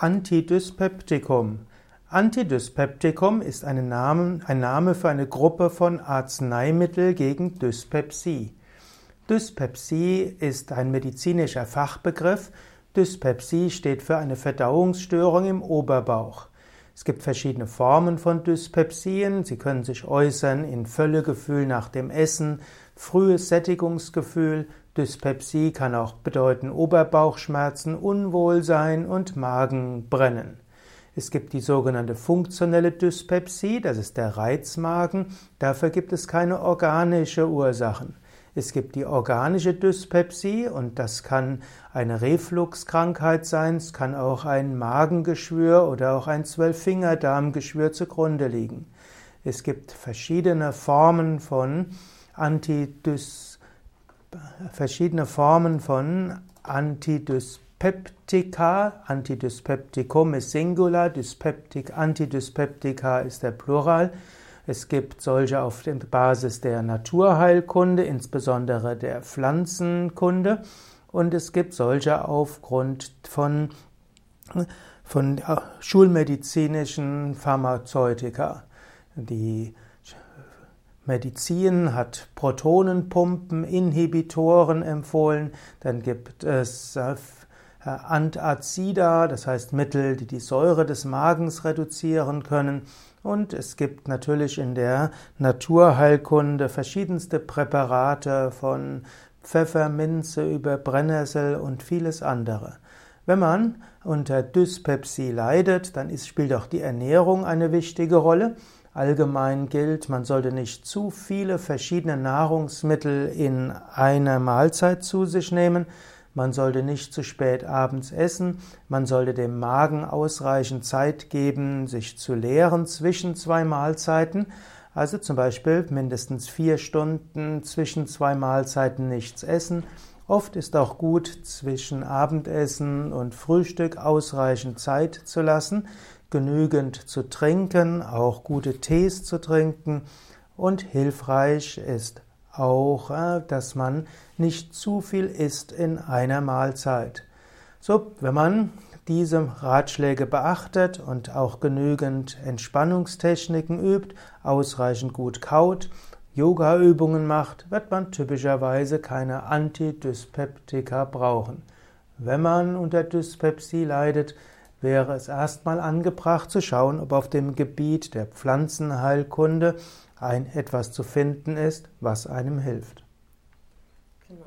Antidyspeptikum. Antidyspeptikum ist ein Name, ein Name für eine Gruppe von Arzneimitteln gegen Dyspepsie. Dyspepsie ist ein medizinischer Fachbegriff. Dyspepsie steht für eine Verdauungsstörung im Oberbauch. Es gibt verschiedene Formen von Dyspepsien. Sie können sich äußern in Völlegefühl nach dem Essen, frühes Sättigungsgefühl, Dyspepsie kann auch bedeuten Oberbauchschmerzen, Unwohlsein und Magenbrennen. Es gibt die sogenannte funktionelle Dyspepsie, das ist der Reizmagen. Dafür gibt es keine organische Ursachen. Es gibt die organische Dyspepsie und das kann eine Refluxkrankheit sein, es kann auch ein Magengeschwür oder auch ein Zwölffingerdarmgeschwür zugrunde liegen. Es gibt verschiedene Formen von Antidyspepsie verschiedene Formen von Antidyspeptika. Antidyspeptikum ist Singular, Dyspeptik, Antidyspeptika ist der Plural. Es gibt solche auf der Basis der Naturheilkunde, insbesondere der Pflanzenkunde. Und es gibt solche aufgrund von, von schulmedizinischen Pharmazeutika. Die Medizin hat Protonenpumpen, Inhibitoren empfohlen, dann gibt es äh, Antazida, das heißt Mittel, die die Säure des Magens reduzieren können. Und es gibt natürlich in der Naturheilkunde verschiedenste Präparate von Pfefferminze über Brennnessel und vieles andere. Wenn man unter Dyspepsie leidet, dann spielt auch die Ernährung eine wichtige Rolle. Allgemein gilt, man sollte nicht zu viele verschiedene Nahrungsmittel in einer Mahlzeit zu sich nehmen. Man sollte nicht zu spät abends essen. Man sollte dem Magen ausreichend Zeit geben, sich zu leeren zwischen zwei Mahlzeiten. Also zum Beispiel mindestens vier Stunden zwischen zwei Mahlzeiten nichts essen. Oft ist auch gut, zwischen Abendessen und Frühstück ausreichend Zeit zu lassen genügend zu trinken, auch gute Tees zu trinken und hilfreich ist auch, äh, dass man nicht zu viel isst in einer Mahlzeit. So, wenn man diese Ratschläge beachtet und auch genügend Entspannungstechniken übt, ausreichend gut kaut, Yoga-Übungen macht, wird man typischerweise keine Antidyspeptika brauchen. Wenn man unter Dyspepsie leidet, wäre es erstmal angebracht zu schauen, ob auf dem Gebiet der Pflanzenheilkunde ein etwas zu finden ist, was einem hilft. Genau,